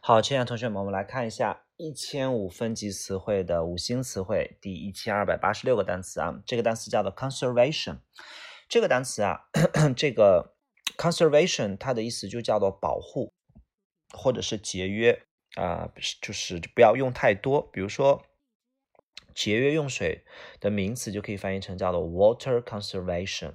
好，亲爱的同学们，我们来看一下一千五分级词汇的五星词汇第一千二百八十六个单词啊，这个单词叫做 conservation。这个单词啊，这个 conservation 它的意思就叫做保护或者是节约啊，就是不要用太多。比如说节约用水的名词就可以翻译成叫做 water conservation。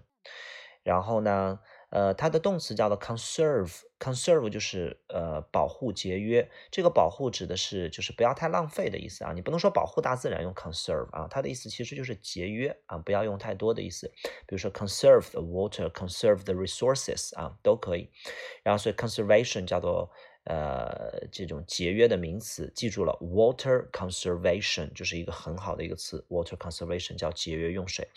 然后呢？呃，它的动词叫做 conserve，conserve 就是呃保护、节约。这个保护指的是就是不要太浪费的意思啊。你不能说保护大自然用 conserve 啊，它的意思其实就是节约啊，不要用太多的意思。比如说 conserve the water，conserve the resources 啊，都可以。然后所以 conservation 叫做呃这种节约的名词，记住了，water conservation 就是一个很好的一个词，water conservation 叫节约用水。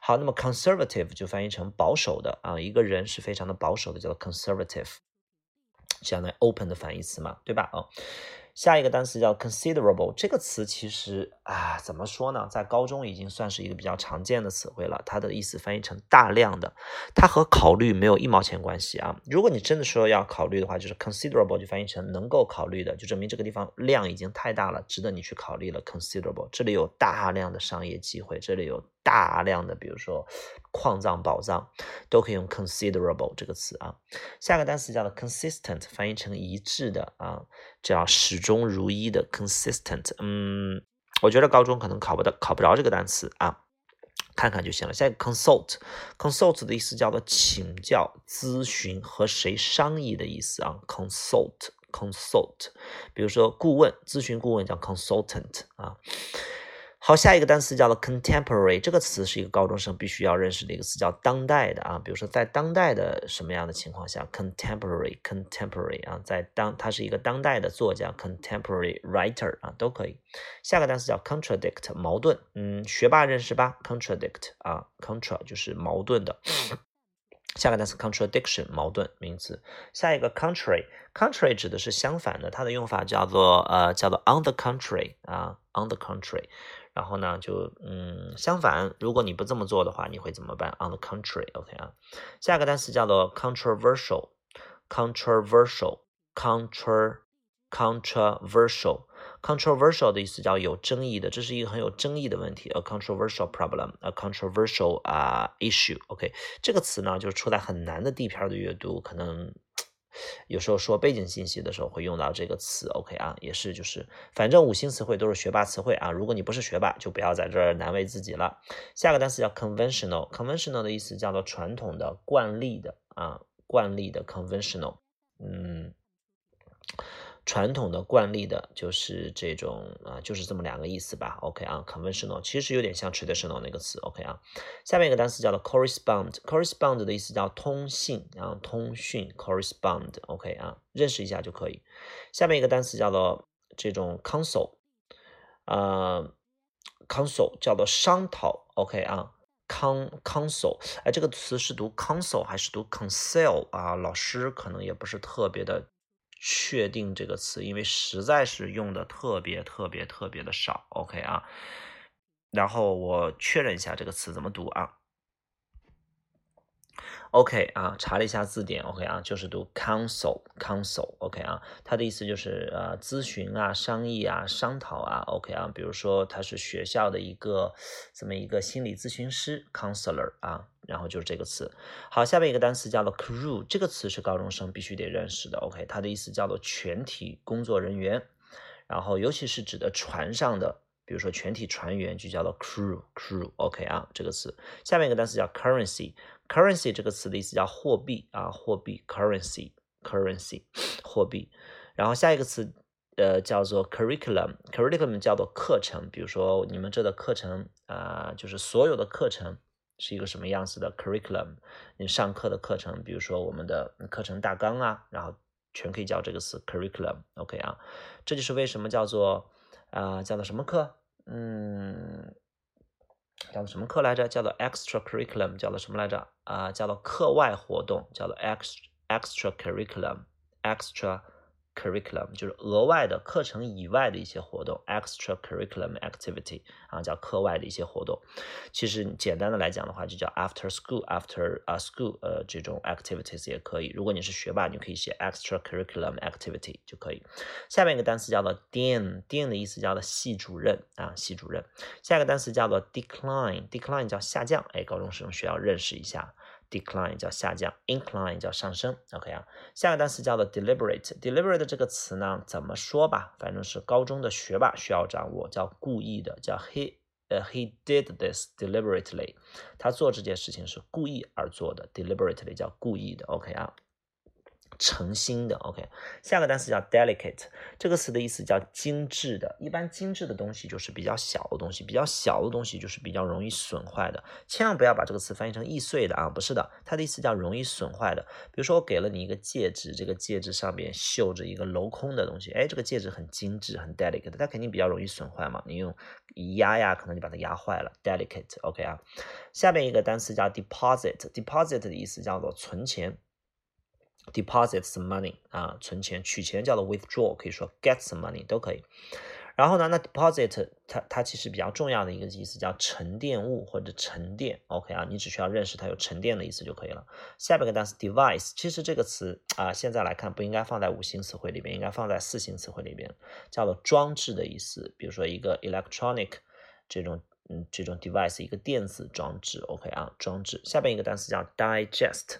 好，那么 conservative 就翻译成保守的啊，一个人是非常的保守的，叫做 conservative，相当于 open 的反义词嘛，对吧？啊。下一个单词叫 considerable，这个词其实啊，怎么说呢，在高中已经算是一个比较常见的词汇了。它的意思翻译成大量的，它和考虑没有一毛钱关系啊。如果你真的说要考虑的话，就是 considerable 就翻译成能够考虑的，就证明这个地方量已经太大了，值得你去考虑了。considerable 这里有大量的商业机会，这里有大量的，比如说矿藏、宝藏，都可以用 considerable 这个词啊。下个单词叫做 consistent，翻译成一致的啊，叫始。终如一的 consistent，嗯，我觉得高中可能考不到，考不着这个单词啊，看看就行了。下一个 consult，consult 的意思叫做请教、咨询和谁商议的意思啊，consult，consult，比如说顾问、咨询顾问叫 consultant 啊。好，下一个单词叫做 contemporary，这个词是一个高中生必须要认识的一个词，叫当代的啊。比如说，在当代的什么样的情况下，contemporary，contemporary 啊，在当他是一个当代的作家，contemporary writer 啊，都可以。下个单词叫 contradict，矛盾，嗯，学霸认识吧？contradict 啊，contra 就是矛盾的。下个单词 contradiction，矛盾名词。下一个 contrary，contrary 指的是相反的，它的用法叫做呃叫做 on the contrary 啊，on the contrary。然后呢，就嗯，相反，如果你不这么做的话，你会怎么办？On the contrary，OK 啊。下一个单词叫做 controversial controversial controversial controversial 的意思叫有争议的，这是一个很有争议的问题，a controversial problem，a controversial 啊 issue，OK。这个词呢，就是出在很难的地片的阅读，可能。有时候说背景信息的时候会用到这个词，OK 啊，也是就是，反正五星词汇都是学霸词汇啊。如果你不是学霸，就不要在这儿难为自己了。下个单词叫 conventional，conventional 的意思叫做传统的、惯例的啊，惯例的 conventional，嗯。传统的惯例的，就是这种啊，就是这么两个意思吧。OK 啊，conventional 其实有点像 traditional 那个词。OK 啊，下面一个单词叫做 correspond，correspond 的意思叫通信啊，通讯 correspond。OK 啊，认识一下就可以。下面一个单词叫做这种 council，呃，council 叫做商讨。OK 啊，con council，哎，这个词是读 council 还是读 council 啊？老师可能也不是特别的。确定这个词，因为实在是用的特别特别特别的少，OK 啊，然后我确认一下这个词怎么读啊。OK 啊，查了一下字典，OK 啊，就是读 counsel，counsel，OK 啊，它的意思就是呃咨询啊、商议啊、商讨啊，OK 啊，比如说他是学校的一个这么一个心理咨询师，counselor 啊，然后就是这个词。好，下面一个单词叫做 crew，这个词是高中生必须得认识的，OK，它的意思叫做全体工作人员，然后尤其是指的船上的，比如说全体船员就叫做 crew，crew，OK 啊，这个词。下面一个单词叫 currency。currency 这个词的意思叫货币啊，货币 currency，currency 货币。然后下一个词呃叫做 curriculum，curriculum 叫做课程。比如说你们这的课程啊，就是所有的课程是一个什么样子的 curriculum？你上课的课程，比如说我们的课程大纲啊，然后全可以叫这个词 curriculum。OK 啊，这就是为什么叫做啊叫做什么课？嗯。叫做什么课来着？叫做 extra curriculum，叫做什么来着？啊，叫做课外活动，叫做 extra extra curriculum，extra curriculum，就是额外的课程以外的一些活动，extra curriculum activity 啊，叫课外的一些活动。其实简单的来讲的话，就叫 after school，after a school，呃，这种 activities 也可以。如果你是学霸，你可以写 extra curriculum activity 就可以。下面一个单词叫做 dean，dean 的意思叫做系主任啊，系主任。下一个单词叫做 decline，decline 叫下降，哎，高中生需要认识一下。Decline 叫下降，incline 叫上升。OK 啊，下个单词叫做 deliberate。deliberate 这个词呢，怎么说吧，反正是高中的学霸需要掌握，叫故意的，叫 he 呃 he did this deliberately。他做这件事情是故意而做的，deliberately 叫故意的。OK 啊。诚心的，OK。下个单词叫 delicate，这个词的意思叫精致的。一般精致的东西就是比较小的东西，比较小的东西就是比较容易损坏的。千万不要把这个词翻译成易碎的啊，不是的，它的意思叫容易损坏的。比如说我给了你一个戒指，这个戒指上面绣着一个镂空的东西，哎，这个戒指很精致，很 delicate，它肯定比较容易损坏嘛。你用一压呀，可能就把它压坏了。delicate，OK 啊。下面一个单词叫 deposit，deposit 的意思叫做存钱。Deposit some money 啊，存钱、取钱叫做 withdraw，可以说 get some money 都可以。然后呢，那 deposit 它它其实比较重要的一个意思叫沉淀物或者沉淀。OK 啊，你只需要认识它有沉淀的意思就可以了。下边一个单词 device，其实这个词啊，现在来看不应该放在五星词汇里边，应该放在四星词汇里边，叫做装置的意思。比如说一个 electronic 这种嗯这种 device 一个电子装置。OK 啊，装置。下边一个单词叫 digest。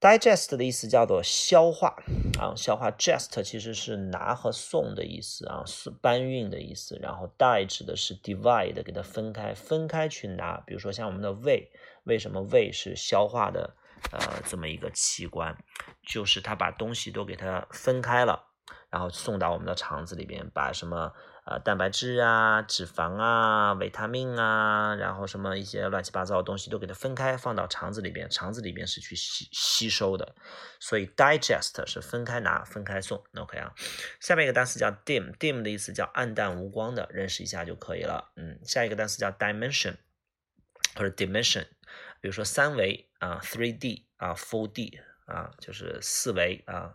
Digest 的意思叫做消化啊，消化。gest 其实是拿和送的意思啊，是搬运的意思。然后 di 指的是 divide，给它分开，分开去拿。比如说像我们的胃，为什么胃是消化的呃这么一个器官？就是它把东西都给它分开了，然后送到我们的肠子里边，把什么。啊，蛋白质啊，脂肪啊，维他命啊，然后什么一些乱七八糟的东西都给它分开，放到肠子里边，肠子里边是去吸吸收的，所以 digest 是分开拿，分开送。OK 啊，下面一个单词叫 dim，dim 的意思叫暗淡无光的，认识一下就可以了。嗯，下一个单词叫 dimension 或者 dimension，比如说三维啊，three D 啊，four D 啊，就是四维啊。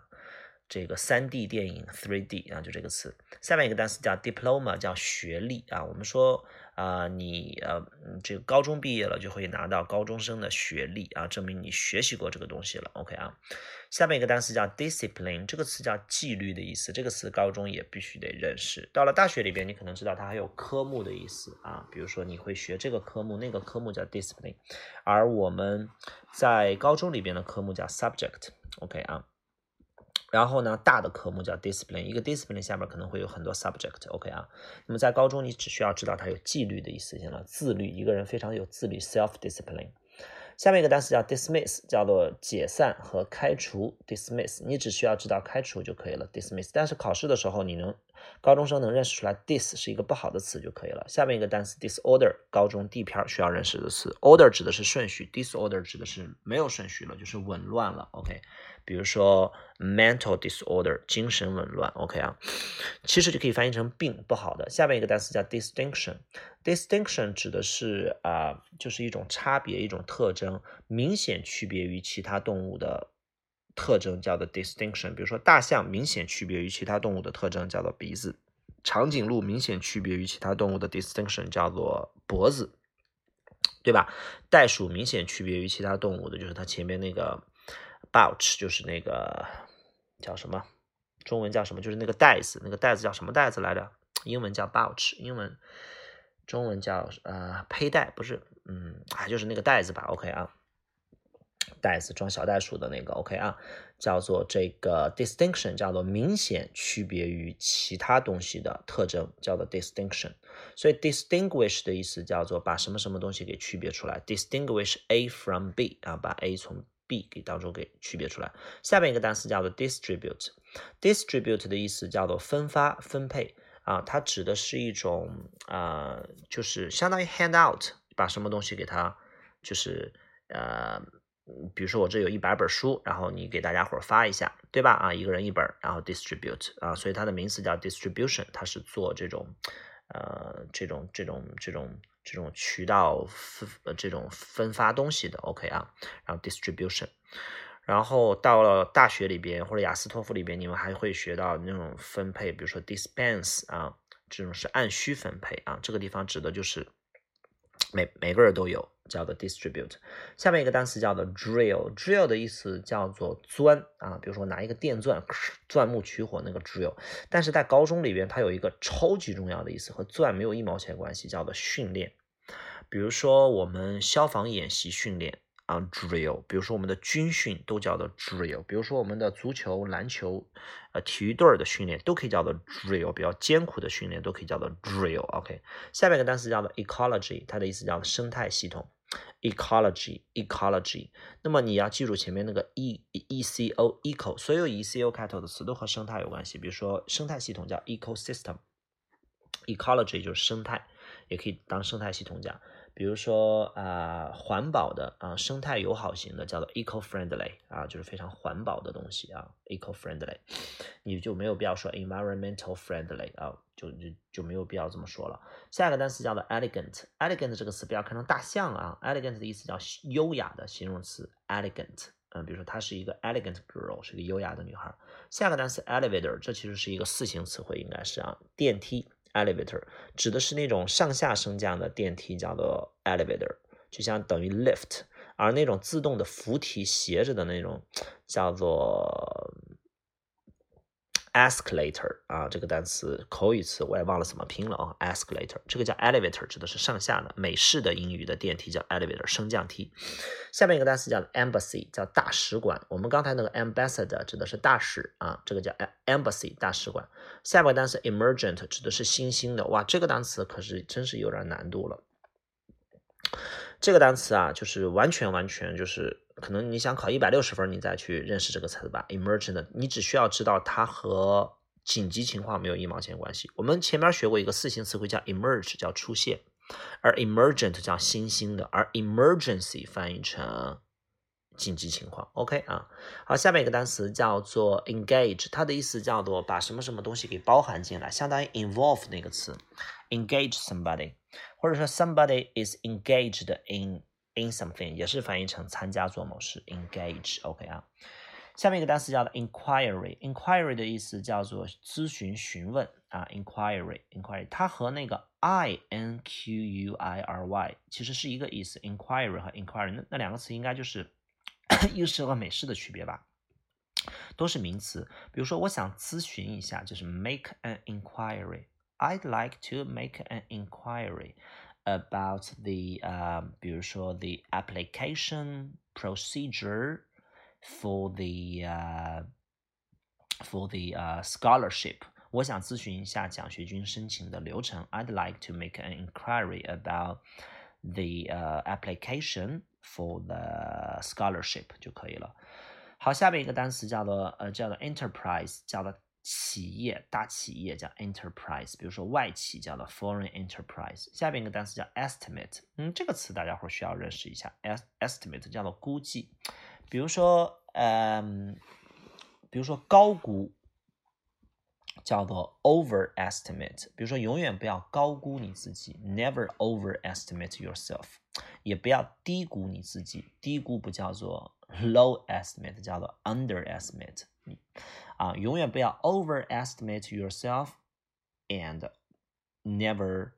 这个三 D 电影 three D 啊，就这个词。下面一个单词叫 diploma，叫学历啊。我们说啊，你呃，这个高中毕业了就会拿到高中生的学历啊，证明你学习过这个东西了。OK 啊。下面一个单词叫 discipline，这个词叫纪律的意思。这个词高中也必须得认识。到了大学里边，你可能知道它还有科目的意思啊。比如说你会学这个科目，那个科目叫 discipline。而我们在高中里边的科目叫 subject。OK 啊。然后呢，大的科目叫 discipline，一个 discipline 下面可能会有很多 subject，OK 啊。那么在高中，你只需要知道它有纪律的意思，行了，自律，一个人非常有自律，self discipline。下面一个单词叫 dismiss，叫做解散和开除，dismiss，你只需要知道开除就可以了，dismiss。但是考试的时候，你能高中生能认识出来，dis 是一个不好的词就可以了。下面一个单词 disorder，高中 D 片需要认识的词，order 指的是顺序，disorder 指的是没有顺序了，就是紊乱了，OK。比如说 mental disorder 精神紊乱，OK 啊，其实就可以翻译成病不好的。下面一个单词叫 distinction，distinction 指的是啊，就是一种差别，一种特征，明显区别于其他动物的特征叫做 distinction。比如说大象明显区别于其他动物的特征叫做鼻子，长颈鹿明显区别于其他动物的 distinction 叫做脖子，对吧？袋鼠明显区别于其他动物的就是它前面那个。Pouch 就是那个叫什么？中文叫什么？就是那个袋子，那个袋子叫什么袋子来着？英文叫 pouch，英文中文叫呃佩戴，不是，嗯啊，就是那个袋子吧？OK 啊，袋子装小袋鼠的那个 OK 啊，叫做这个 distinction，叫做明显区别于其他东西的特征，叫做 distinction。所以 distinguish 的意思叫做把什么什么东西给区别出来，distinguish A from B 啊，把 A 从 B 给当中给区别出来。下面一个单词叫做 distribute，distribute 的意思叫做分发、分配啊，它指的是一种啊，就是相当于 hand out，把什么东西给它，就是呃，比如说我这有一百本书，然后你给大家伙发一下，对吧？啊，一个人一本，然后 distribute 啊，所以它的名词叫 distribution，它是做这种呃，这种这种这种。这种渠道分呃这种分发东西的，OK 啊，然后 distribution，然后到了大学里边或者雅思托福里边，你们还会学到那种分配，比如说 dispense 啊，这种是按需分配啊，这个地方指的就是每每个人都有，叫做 distribute。下面一个单词叫做 drill，drill 的意思叫做钻啊，比如说拿一个电钻钻木取火那个 drill。但是在高中里边，它有一个超级重要的意思，和钻没有一毛钱关系，叫做训练。比如说我们消防演习训练。啊，drill，比如说我们的军训都叫做 drill，比如说我们的足球、篮球，呃，体育队的训练都可以叫做 drill，比较艰苦的训练都可以叫做 drill。OK，下面一个单词叫做 ecology，它的意思叫生态系统，ecology，ecology。那么你要记住前面那个 e e c o，eco，所有 e c o 开头的词都和生态有关系。比如说生态系统叫 ecosystem，ecology 就是生态，也可以当生态系统讲。比如说啊，环保的啊，生态友好型的叫做 eco-friendly 啊，就是非常环保的东西啊，eco-friendly，你就没有必要说 environmental friendly 啊，就就就没有必要这么说了。下一个单词叫做 elegant，elegant 这个词不要看成大象啊，elegant 的意思叫优雅的形容词，elegant，嗯，比如说她是一个 elegant girl，是一个优雅的女孩。下个单词 elevator，这其实是一个四形词汇，应该是啊，电梯。Elevator 指的是那种上下升降的电梯，叫做 elevator，就像等于 lift，而那种自动的扶梯斜着的那种叫做。Escalator 啊，这个单词口语词我也忘了怎么拼了啊。escalator 这个叫 elevator，指的是上下的美式的英语的电梯叫 elevator 升降梯。下面一个单词叫 embassy，叫大使馆。我们刚才那个 ambassador 指的是大使啊，这个叫 embassy 大使馆。下面个单词 emergent 指的是新兴的。哇，这个单词可是真是有点难度了。这个单词啊，就是完全完全就是。可能你想考一百六十分，你再去认识这个词吧。emergent，你只需要知道它和紧急情况没有一毛钱关系。我们前面学过一个四形词汇叫 emerge，叫出现，而 emergent 叫新兴的，而 emergency 翻译成紧急情况。OK 啊，好，下面一个单词叫做 engage，它的意思叫做把什么什么东西给包含进来，相当于 involve 那个词 ，engage somebody，或者说 somebody is engaged in。in something 也是翻译成参加做某事，engage，OK 啊。下面一个单词叫做 inquiry，inquiry 的意思叫做咨询、询问啊，inquiry，inquiry，它和那个 i n q u i r y 其实是一个意思，inquiry 和 inquiry 那那两个词应该就是英式和美式的区别吧，都是名词。比如说我想咨询一下，就是 make an inquiry，I'd like to make an inquiry。about the 呃，比如说 the application procedure for the 呃 for the 呃 scholarship。我想咨询一下奖学金申请的流程。I'd like to make an inquiry about the 呃 application for the scholarship 就可以了。好，下面一个单词叫做呃叫做 enterprise，叫做 企业大企业叫 enterprise，比如说外企叫做 foreign enterprise。下边一个单词叫 estimate，嗯，这个词大家伙需要认识一下，estimate 叫做估计。比如说，嗯，比如说高估叫做 overestimate。比如说，永远不要高估你自己，never overestimate yourself。也不要低估你自己，低估不叫做 low estimate，叫做 underestimate。啊，永远不要 overestimate yourself and never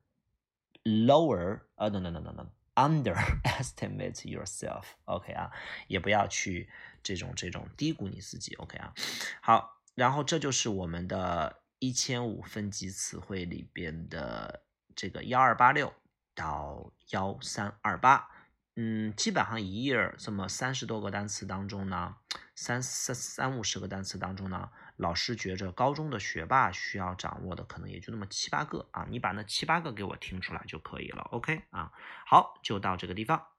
lower 呃，no no no no no underestimate yourself。OK 啊，也不要去这种这种低估你自己。OK 啊，好，然后这就是我们的一千五分级词汇里边的这个幺二八六到幺三二八。嗯，基本上一页这么三十多个单词当中呢，三三三五十个单词当中呢，老师觉着高中的学霸需要掌握的可能也就那么七八个啊，你把那七八个给我听出来就可以了，OK 啊，好，就到这个地方。